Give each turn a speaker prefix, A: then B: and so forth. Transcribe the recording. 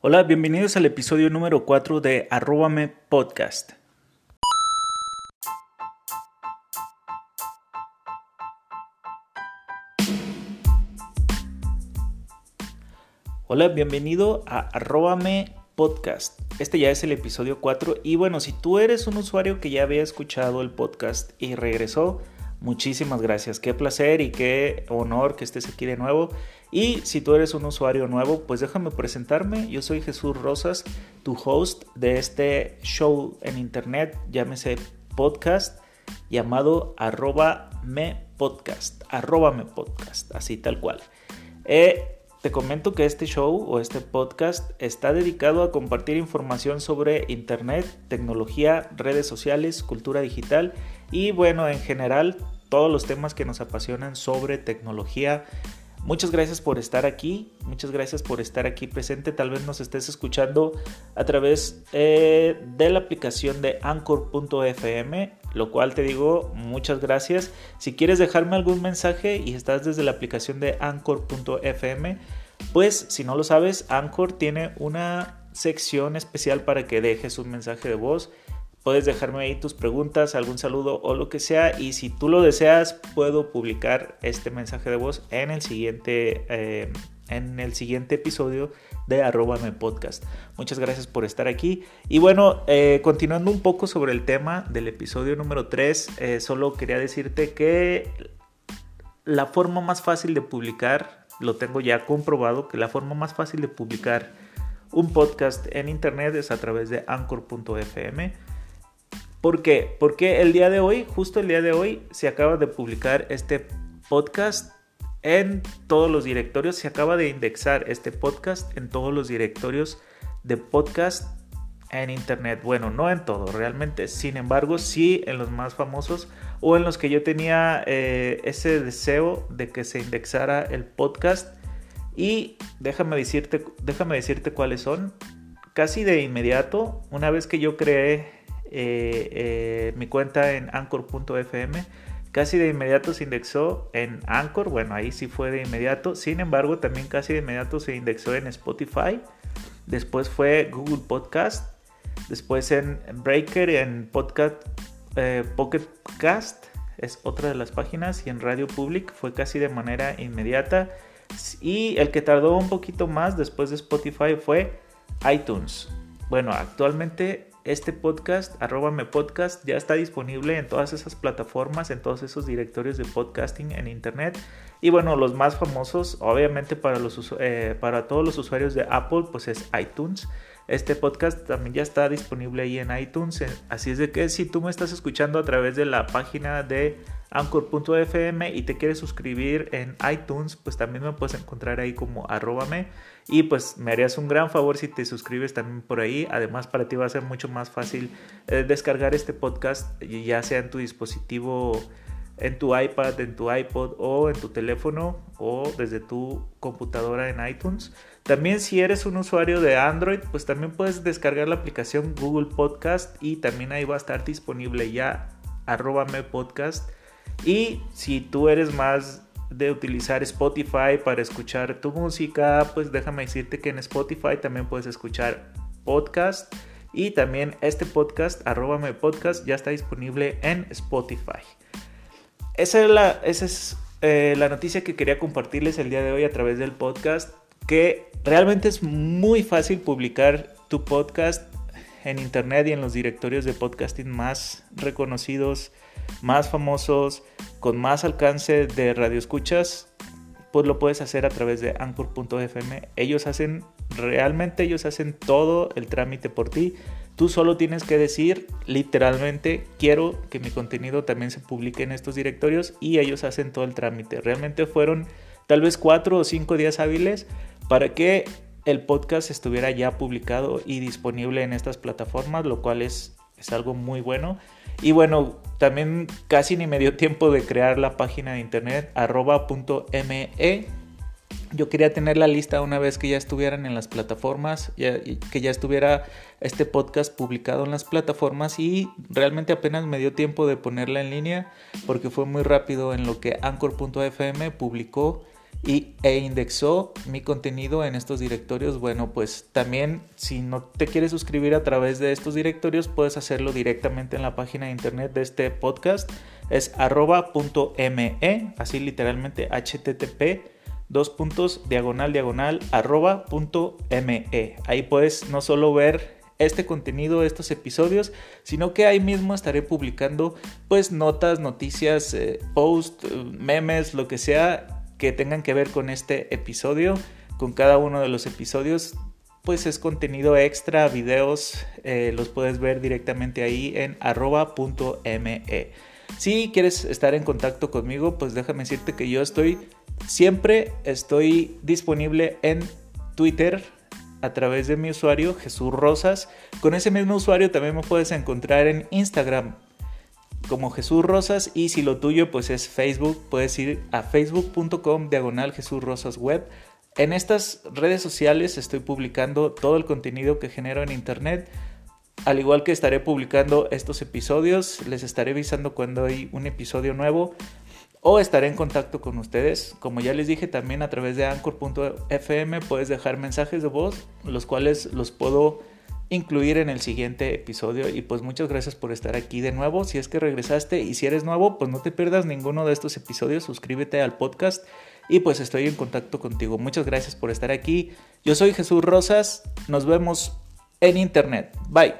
A: Hola, bienvenidos al episodio número 4 de Arróbame Podcast. Hola, bienvenido a Arróbame Podcast. Este ya es el episodio 4 y bueno, si tú eres un usuario que ya había escuchado el podcast y regresó, muchísimas gracias. Qué placer y qué honor que estés aquí de nuevo. Y si tú eres un usuario nuevo, pues déjame presentarme. Yo soy Jesús Rosas, tu host de este show en internet, llámese podcast, llamado arroba me podcast, arroba me podcast, así tal cual. Eh, te comento que este show o este podcast está dedicado a compartir información sobre internet, tecnología, redes sociales, cultura digital y bueno, en general todos los temas que nos apasionan sobre tecnología, Muchas gracias por estar aquí, muchas gracias por estar aquí presente. Tal vez nos estés escuchando a través eh, de la aplicación de anchor.fm, lo cual te digo muchas gracias. Si quieres dejarme algún mensaje y estás desde la aplicación de anchor.fm, pues si no lo sabes, Anchor tiene una sección especial para que dejes un mensaje de voz Puedes dejarme ahí tus preguntas, algún saludo o lo que sea. Y si tú lo deseas, puedo publicar este mensaje de voz en el siguiente, eh, en el siguiente episodio de arroba podcast. Muchas gracias por estar aquí. Y bueno, eh, continuando un poco sobre el tema del episodio número 3, eh, solo quería decirte que la forma más fácil de publicar, lo tengo ya comprobado, que la forma más fácil de publicar un podcast en internet es a través de anchor.fm ¿Por qué? Porque el día de hoy, justo el día de hoy, se acaba de publicar este podcast en todos los directorios. Se acaba de indexar este podcast en todos los directorios de podcast en internet. Bueno, no en todo realmente. Sin embargo, sí en los más famosos o en los que yo tenía eh, ese deseo de que se indexara el podcast. Y déjame decirte, déjame decirte cuáles son. Casi de inmediato, una vez que yo creé eh, eh, mi cuenta en anchor.fm. Casi de inmediato se indexó en Anchor, bueno, ahí sí fue de inmediato. Sin embargo, también casi de inmediato se indexó en Spotify. Después fue Google Podcast. Después en Breaker, en Podcast, eh, Pocket Cast, es otra de las páginas. Y en Radio Public fue casi de manera inmediata. Y el que tardó un poquito más después de Spotify fue iTunes. Bueno, actualmente este podcast, arróbame podcast, ya está disponible en todas esas plataformas, en todos esos directorios de podcasting en internet. Y bueno, los más famosos, obviamente para, eh, para todos los usuarios de Apple, pues es iTunes. Este podcast también ya está disponible ahí en iTunes. Así es de que si tú me estás escuchando a través de la página de anchor.fm y te quieres suscribir en iTunes, pues también me puedes encontrar ahí como arróbame. Y pues me harías un gran favor si te suscribes también por ahí. Además para ti va a ser mucho más fácil eh, descargar este podcast, ya sea en tu dispositivo, en tu iPad, en tu iPod o en tu teléfono o desde tu computadora en iTunes. También si eres un usuario de Android, pues también puedes descargar la aplicación Google Podcast y también ahí va a estar disponible ya arróbame podcast y si tú eres más de utilizar Spotify para escuchar tu música, pues déjame decirte que en Spotify también puedes escuchar podcast. Y también este podcast, arróbame podcast, ya está disponible en Spotify. Esa es, la, eh, la noticia que quería compartirles el día de hoy a través del podcast. Que realmente es muy fácil publicar tu podcast en internet y en los directorios de podcasting más reconocidos más famosos, con más alcance de radioescuchas, pues lo puedes hacer a través de anchor.fm. Ellos hacen, realmente ellos hacen todo el trámite por ti. Tú solo tienes que decir literalmente quiero que mi contenido también se publique en estos directorios y ellos hacen todo el trámite. Realmente fueron tal vez cuatro o cinco días hábiles para que el podcast estuviera ya publicado y disponible en estas plataformas, lo cual es, es algo muy bueno. Y bueno, también casi ni me dio tiempo de crear la página de internet arroba.me. Yo quería tener la lista una vez que ya estuvieran en las plataformas, que ya estuviera este podcast publicado en las plataformas y realmente apenas me dio tiempo de ponerla en línea porque fue muy rápido en lo que anchor.fm publicó y, e indexó mi contenido en estos directorios, bueno, pues también si no te quieres suscribir a través de estos directorios, puedes hacerlo directamente en la página de internet de este podcast. Es arroba.me, así literalmente http dos puntos diagonal diagonal arroba punto me. Ahí puedes no solo ver este contenido, estos episodios, sino que ahí mismo estaré publicando pues notas, noticias, eh, posts, memes, lo que sea que tengan que ver con este episodio, con cada uno de los episodios. Pues es contenido extra, videos, eh, los puedes ver directamente ahí en arroba.me. Si quieres estar en contacto conmigo, pues déjame decirte que yo estoy, siempre estoy disponible en Twitter, a través de mi usuario Jesús Rosas. Con ese mismo usuario también me puedes encontrar en Instagram como Jesús Rosas y si lo tuyo pues es Facebook, puedes ir a facebook.com diagonal Jesús Rosas web. En estas redes sociales estoy publicando todo el contenido que genero en internet. Al igual que estaré publicando estos episodios, les estaré avisando cuando hay un episodio nuevo o estaré en contacto con ustedes. Como ya les dije, también a través de anchor.fm puedes dejar mensajes de voz, los cuales los puedo incluir en el siguiente episodio. Y pues muchas gracias por estar aquí de nuevo. Si es que regresaste y si eres nuevo, pues no te pierdas ninguno de estos episodios. Suscríbete al podcast y pues estoy en contacto contigo. Muchas gracias por estar aquí. Yo soy Jesús Rosas. Nos vemos en internet. Bye.